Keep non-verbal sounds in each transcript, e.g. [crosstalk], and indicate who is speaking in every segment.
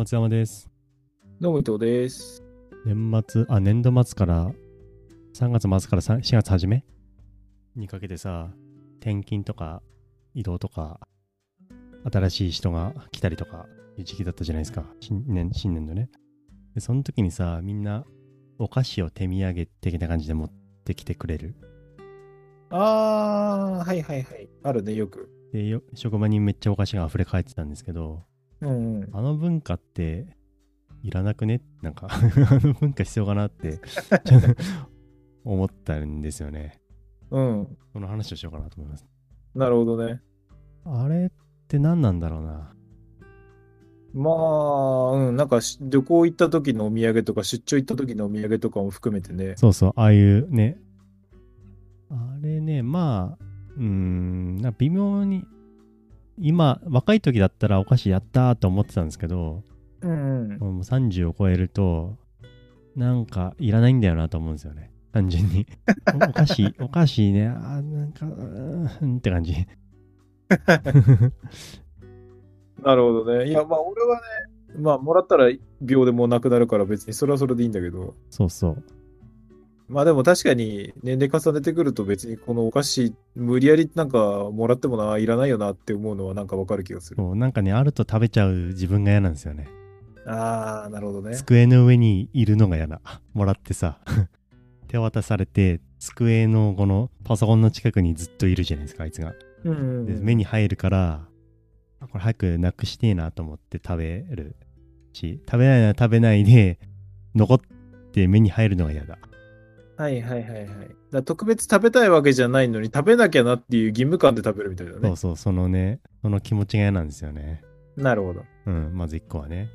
Speaker 1: 松山です。
Speaker 2: どうも伊藤です。
Speaker 1: 年末、あ、年度末から、3月末から3 4月初めにかけてさ、転勤とか移動とか、新しい人が来たりとかいう時期だったじゃないですか。新年、新年度ね。で、その時にさ、みんなお菓子を手土産的な感じで持ってきてくれる。
Speaker 2: あー、はいはいはい。あるね、よく。
Speaker 1: で、よ職場にめっちゃお菓子が溢れ返ってたんですけど、
Speaker 2: うんうん。
Speaker 1: あの文化っていらなくね？なんか [laughs] あの文化必要かなって [laughs] 思ったんですよね。
Speaker 2: うん。
Speaker 1: この話をしようかなと思います。
Speaker 2: なるほどね。
Speaker 1: あれって何なんだろうな？
Speaker 2: まあ、うん。なんかし旅行行った時のお土産とか、出張行った時のお土産とかも含めてね。
Speaker 1: そうそう、ああいうね。あれね、まあ、うーん、なんか微妙に、今、若い時だったらお菓子やったーと思ってたんですけど、
Speaker 2: うんうん。
Speaker 1: もう30を超えると、なんかいらないんだよなと思うんですよね。単純に。[laughs] おお菓子、お菓子ね、あーなんか、うーんって感じ。[laughs]
Speaker 2: なるほどね。いや、まあ俺はね、まあもらったら秒でもうなくなるから別にそれはそれでいいんだけど。
Speaker 1: そうそう。
Speaker 2: まあでも確かに年齢重ねてくると別にこのお菓子無理やりなんかもらってもな、いらないよなって思うのはなんかわかる気がする。
Speaker 1: そうなんかね、あると食べちゃう自分が嫌なんですよね。
Speaker 2: あー、なるほどね。
Speaker 1: 机の上にいるのが嫌だ。もらってさ、[laughs] 手渡されて、机のこのパソコンの近くにずっといるじゃないですか、あいつが。
Speaker 2: うんうんうん。
Speaker 1: で目に入るから、あこれ早くなくしてえなと思って食べるし、食べないなら食べないで、残って目に入るのが嫌だ。
Speaker 2: はいはいはいはい。だ特別食べたいわけじゃないのに食べなきゃなっていう義務感で食べるみたいだね
Speaker 1: そう。そう、そのね、その気持ちが嫌なんですよね。
Speaker 2: なるほど。
Speaker 1: うん、まず一個はね。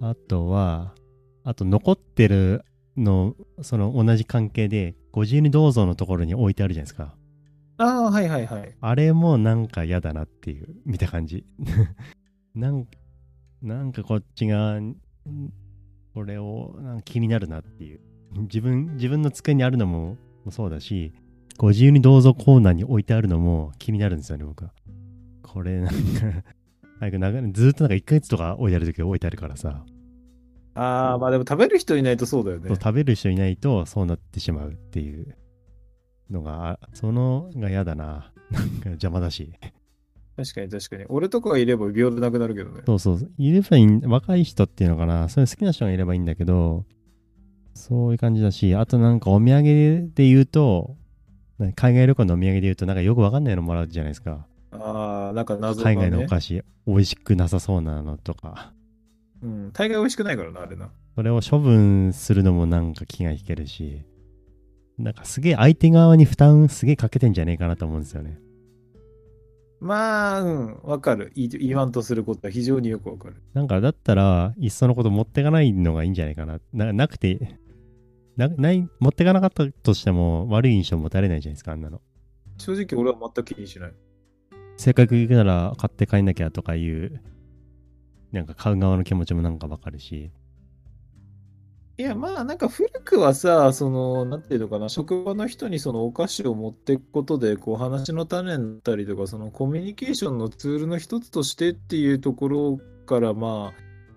Speaker 1: あとは、あと残ってるの、その同じ関係で、ご自由にどうぞのところに置いてあるじゃないですか。
Speaker 2: ああ、はいはいはい。
Speaker 1: あれもなんか嫌だなっていう、見た感じ。[laughs] なんなんかこっちが、んこれをなんか気になるなっていう。自分、自分の机にあるのももそうだし、ご自由にどうぞコーナーに置いてあるのも気になるんですよね、僕は。これなんか、[laughs] 早く長いずーっとなんか1ヶ月とか置いてある時置いてあるからさ、
Speaker 2: ああ、まあでも食べる人いないとそうだよね。
Speaker 1: 食べる人いないとそうなってしまうっていうのが、あそのが嫌だな。[laughs] なんか邪魔だし。
Speaker 2: 確かに確かに。俺とかがいれば秒でなくなるけどね。
Speaker 1: そうそう。いればいいん、若い人っていうのかな。そういう好きな人がいればいいんだけど、そういう感じだし、あとなんかお土産で言うと、な海外旅行のお土産で言うと、なんかよくわかんないのもらうじゃないですか。
Speaker 2: ああ、なんか謎が、ね。
Speaker 1: 海外のお菓子、美味しくなさそうなのとか。
Speaker 2: うん。大概美味しくないからな、あれな。
Speaker 1: それを処分するのもなんか気が引けるし、なんかすげえ相手側に負担すげえかけてんじゃねえかなと思うんですよね。
Speaker 2: まあ、うん。わかる。い言わんとすることは非常によくわかる。
Speaker 1: なんかだったら、いっそのこと持ってかないのがいいんじゃないかな。ななくてな、ない、持ってかなかったとしても悪い印象持たれないじゃないですか、あんなの。
Speaker 2: 正直俺は全く気にしない。
Speaker 1: せっかく行くなら買って帰んなきゃとかいう、なんか買う側の気持ちもなんかわかるし。
Speaker 2: いや、まあ、なんか古くはさ、その、なんていうのかな、職場の人にそのお菓子を持っていくことで、こう、話の種になったりとか、そのコミュニケーションのツールの一つとしてっていうところから、ま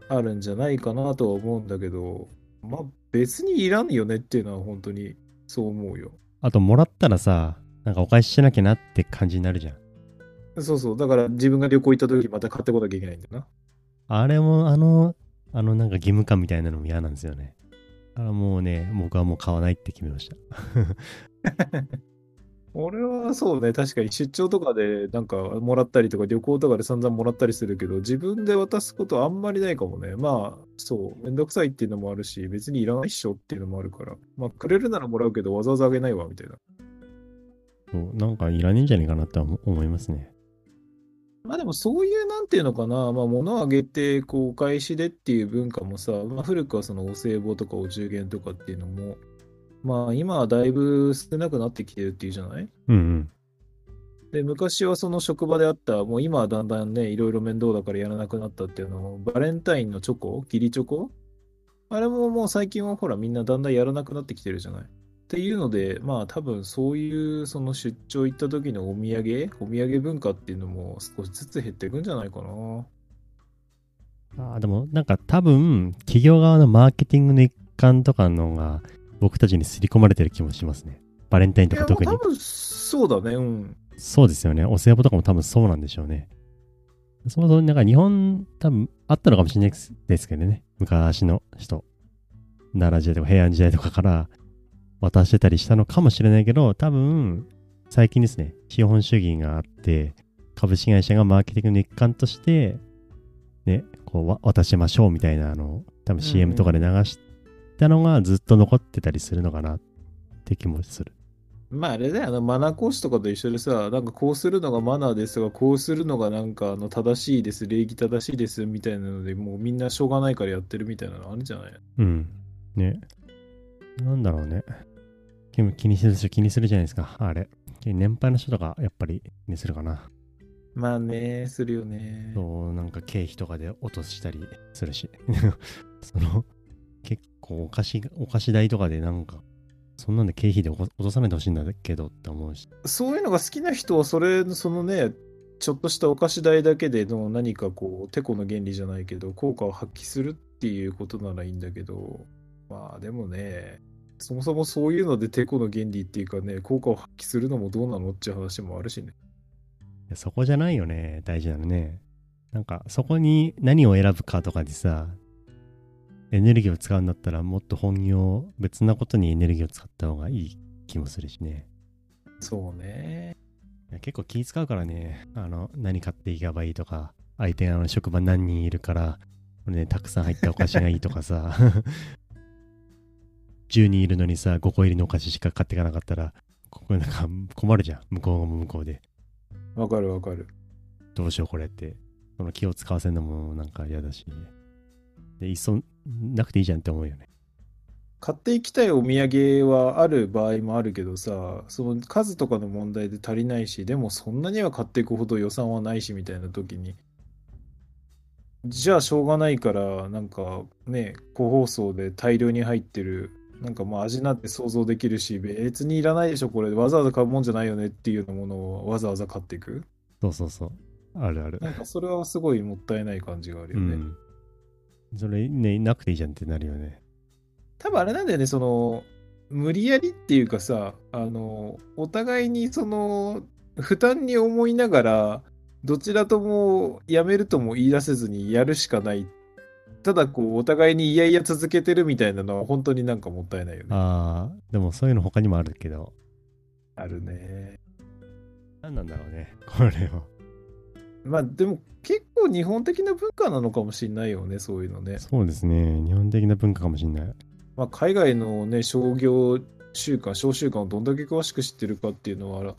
Speaker 2: あ、あるんじゃないかなとは思うんだけど、まあ、別にいらんよねっていうのは本当にそう思うよ。
Speaker 1: あと、もらったらさ、なんかお返ししなきゃなって感じになるじゃん。
Speaker 2: そうそう。だから自分が旅行行った時また買ってこなきゃいけないんだな。
Speaker 1: あれも、あの、あのなんか義務感みたいなのも嫌なんですよね。だからもうね、僕はもう買わないって決めました。[laughs]
Speaker 2: 俺はそうね、確かに出張とかでなんかもらったりとか旅行とかで散々もらったりするけど、自分で渡すことあんまりないかもね。まあ、そう、めんどくさいっていうのもあるし、別にいらないっしょっていうのもあるから。まあ、くれるならもらうけど、わざわざあげないわ、みたいな。
Speaker 1: そうなんかいらねえんじゃねえかなとは思思いますね。
Speaker 2: まあでもそういうなんていうのかな、まあ物をあげてこうお返しでっていう文化もさ、まあ古くはそのお歳暮とかお中元とかっていうのも、まあ今はだいぶ少なくなってきてるっていうじゃない？
Speaker 1: うんうん。
Speaker 2: で、昔はその職場であった、もう今はだんだんね、いろいろ面倒だからやらなくなったっていうのも、バレンタインのチョコ？義理チョコ？あれももう最近はほらみんなだんだんやらなくなってきてるじゃない？っていうので、まあ多分そういうその出張行った時のお土産、お土産文化っていうのも少しずつ減っていくんじゃないかな。
Speaker 1: あーでもなんか多分企業側のマーケティングの一環とかのが僕たちに刷り込まれてる気もしますね。バレンタインとか特に
Speaker 2: 多。分そうだね、うん。
Speaker 1: そうですよね。お歳暮とかも多分そうなんでしょうね。そもそもなんか日本多分あったのかもしれないですけどね。昔の人。奈良時代とか平安時代とかから渡してたりしたのかもしれないけど、多分最近ですね、資本主義があって、株式会社がマーケティングの一環として、ね、こうわ渡しましょうみたいなのを多分 CM とかで流したのがずっと残ってたりするのかなって気もする。
Speaker 2: まああれだよ、あのマナー講師とかと一緒でさ、なんかこうするのがマナーですとか、こうするのがなんかあの正しいです、礼儀正しいですみたいなので、もうみんなしょうがないからやってるみたいなのあるんじゃない？
Speaker 1: うん。ね。なんだろうね。気気にする人気にするじゃないですか。あれ。年配の人とかやっぱり気にするかな。
Speaker 2: まあね、するよね。
Speaker 1: そう、なんか経費とかで落としたりするし。[laughs] その、結構お菓子、お菓子代とかでなんか、そんなんで経費で落とさないでほしいんだけどって思うし。
Speaker 2: そういうのが好きな人は、それ、そのね、ちょっとしたお菓子代だけでの何かこう、てこの原理じゃないけど、効果を発揮するっていうことならいいんだけど、まあでもね、そもそもそういうのでてこの原理っていうかね、効果を発揮するのもどうなのっていう話もあるしね。
Speaker 1: そこじゃないよね、大事なのね。なんか、そこに何を選ぶかとかでさ、エネルギーを使うんだったらもっと本業、別なことにエネルギーを使った方がいい気もするしね。
Speaker 2: そうね。
Speaker 1: 結構気使うからね、あの、何買っていけばいいとか、相手の職場何人いるから、ね、たくさん入ったお菓子がいいとかさ、[laughs] 10人いるのにさ、5個入りのお菓子しか買っていかなかったら、ここなんか困るじゃん。向こうも向こうで。
Speaker 2: わかるわかる。
Speaker 1: どうしようこれって。その気を使わせるのもなんか嫌だし。で、いっそなくていいじゃんって思うよね。
Speaker 2: 買っていきたいお土産はある場合もあるけどさ、その数とかの問題で足りないし、でもそんなには買っていくほど予算はないしみたいな時に、じゃあしょうがないから、なんかね、個包装で大量に入ってる、なんかまあ味なんて想像できるし、別にいらないでしょ、これ。わざわざ買うもんじゃないよねっていうようなものをわざわざ買っていく？
Speaker 1: そうそうそう。あるある。
Speaker 2: なんかそれはすごいもったいない感じがある
Speaker 1: う
Speaker 2: よね。
Speaker 1: ん。それね、なくていいじゃんってなるよね。
Speaker 2: 多分あれなんだよね、その、無理やりっていうかさ、あの、お互いにその、負担に思いながら、どちらともやめるとも言い出せずにやるしかない。ただこう、お互いにいやいや続けてるみたいなのは本当になんかもったいないよね。
Speaker 1: ああ、でもそういうの他にもあるけど、
Speaker 2: あるね。
Speaker 1: 何なんだろうね、これは。
Speaker 2: まあでも結構日本的な文化なのかもしれないよね、そういうのね。
Speaker 1: そうですね。日本的な文化かもしれない。
Speaker 2: まあ海外のね、商業習慣、商習慣をどんだけ詳しく知ってるかっていうのは、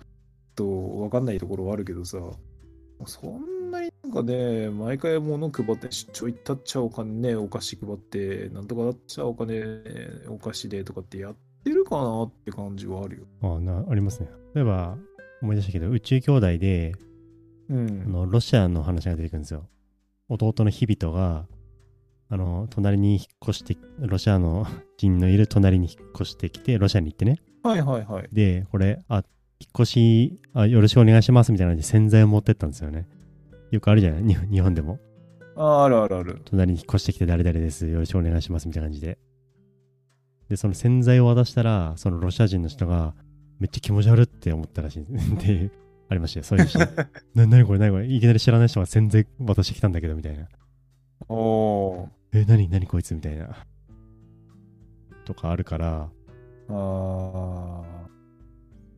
Speaker 2: と分かんないところはあるけどさ、そんなになんかね、毎回物配って、出張行ったっちゃお金ね、お菓子配って、なんとかだっちゃお金、お菓子でとかってやってるかなって感じはあるよ。
Speaker 1: ああな、ありますね。例えば、思い出したけど、宇宙兄弟で、
Speaker 2: う
Speaker 1: あ
Speaker 2: ん。
Speaker 1: の、ロシアの話が出てくるんですよ。弟のヒビトが、あの、隣に引っ越して、ロシアの人のいる隣に引っ越してきて、ロシアに行ってね。
Speaker 2: はいはいはい。
Speaker 1: で、これ、あ、引っ越しあ、よろしくお願いしますみたいな感じで洗剤を持ってったんですよね。よくあるじゃない？に日本でも。
Speaker 2: ああるあるある。
Speaker 1: 隣に引っ越してきて誰々です。よろしくお願いしますみたいな感じで。で、その洗剤を渡したら、そのロシア人の人が、めっちゃ気持ち悪って思ったらしい。で、[laughs] ありましたよ。そういう人。[laughs] な、なにこれ、なにこれ、いきなり知らない人が洗剤渡してきたんだけど、みたいな。
Speaker 2: おー。
Speaker 1: え、なになにこいつみたいな。とかあるから、
Speaker 2: ああ。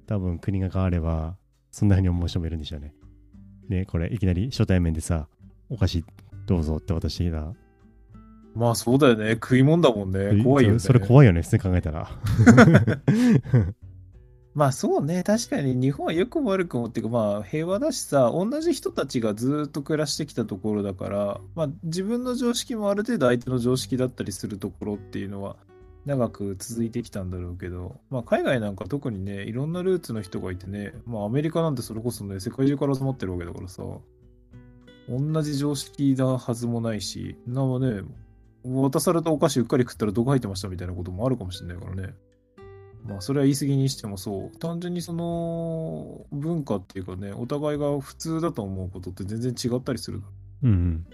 Speaker 1: 多分国が変われば、そんな風に思う人もいるんでしょうね。ね、これ、いきなり初対面でさ、お菓子どうぞって渡してきた。
Speaker 2: まあそうだよね。食い物だもんね。怖いよね。
Speaker 1: それ怖いよね、普通に考えたら。[laughs]
Speaker 2: まあそうね、確かに日本は良くも悪くもっていうか、まあ平和だしさ、同じ人たちがずっと暮らしてきたところだから、まあ自分の常識もある程度相手の常識だったりするところっていうのは長く続いてきたんだろうけど、まあ海外なんか特にね、いろんなルーツの人がいてね、まあアメリカなんてそれこそね、世界中から集まってるわけだからさ、同じ常識なはずもないし、なんかね、渡されたお菓子うっかり食ったら毒入ってましたみたいなこともあるかもしれないからね。まあ、それは言い過ぎにしてもそう。単純にその文化っていうかね、お互いが普通だと思うことって全然違ったりする。
Speaker 1: うんうん。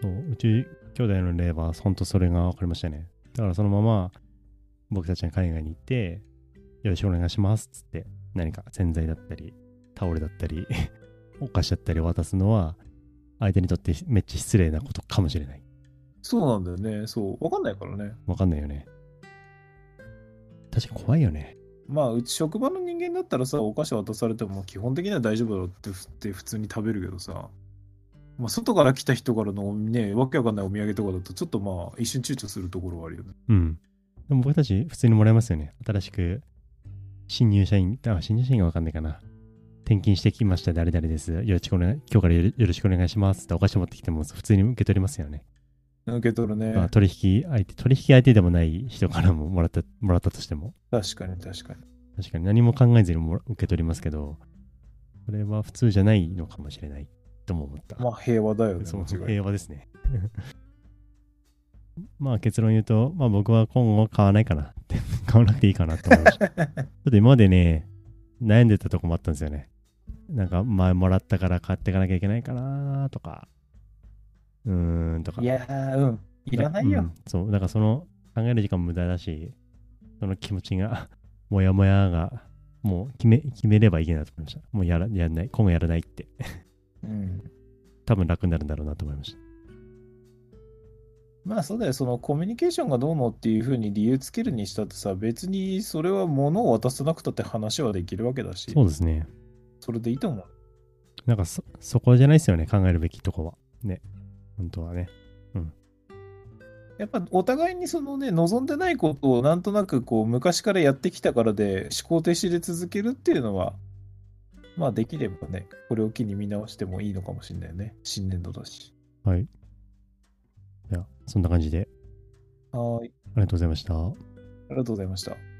Speaker 1: そう、うち兄弟の例は本当それが分かりましたね。だからそのまま僕たちが海外に行って、よろしくお願いしますっつって、何か洗剤だったり、タオルだったり、[laughs] お菓子だったり渡すのは、相手にとってめっちゃ失礼なことかもしれない。
Speaker 2: そうなんだよね。そう。わかんないからね。
Speaker 1: わかんないよね。確かに怖いよね。
Speaker 2: まあ、うち職場の人間だったらさ、お菓子渡されても基本的には大丈夫だろうってふって普通に食べるけどさ、まあ、外から来た人からのね、わけわかんないお土産とかだと、ちょっとまあ、一瞬躊躇するところはあるよね。
Speaker 1: うん。でも僕たち普通にもらえますよね。新しく新入社員、あ、新入社員がわかんないかな。転勤してきました誰々です。よろしくお願い、今日からよろしくお願いしますってお菓子持ってきても普通に受け取りますよね。
Speaker 2: 受け取るね。
Speaker 1: まあ、取引相手、取引相手でもない人からももらった、もらったとしても。
Speaker 2: 確かに確かに。
Speaker 1: 確かに何も考えずにもら受け取りますけど、これは普通じゃないのかもしれないとも思った。
Speaker 2: まあ、平和だよね。
Speaker 1: そう平和ですね。[laughs] まあ結論言うと、まあ僕は今後買わないかなって、[laughs] 買わなくていいかなと思いました。[laughs] ちょっと今までね、悩んでたとこもあったんですよね。なんか前もらったから買っていかなきゃいけないかなとか、うーんとか。
Speaker 2: いやー、うん。いらないよ。
Speaker 1: うんそう、だからその考える時間も無駄だし、その気持ちが、[laughs] もやもやが、もう決め、決めればいいなと思いました。もうやら、やらない、今後やらないって、
Speaker 2: うん。
Speaker 1: 多分楽になるんだろうなと思いました。
Speaker 2: まあそうだよ、そのコミュニケーションがどうのっていうふうに理由つけるにしたってさ、別にそれは物を渡さなくたって話はできるわけだし、
Speaker 1: そうですね。
Speaker 2: それでいいと思う。
Speaker 1: なんかそ、そこじゃないですよね、考えるべきとこは。ね。本当はね。
Speaker 2: やっぱお互いにそのね、望んでないことをなんとなくこう昔からやってきたからで思考停止で続けるっていうのは、まあできればね、これを機に見直してもいいのかもしれないよね。新年度だし。
Speaker 1: はい。じゃあ、そんな感じで、
Speaker 2: はーい。
Speaker 1: ありがとうございました。
Speaker 2: ありがとうございました。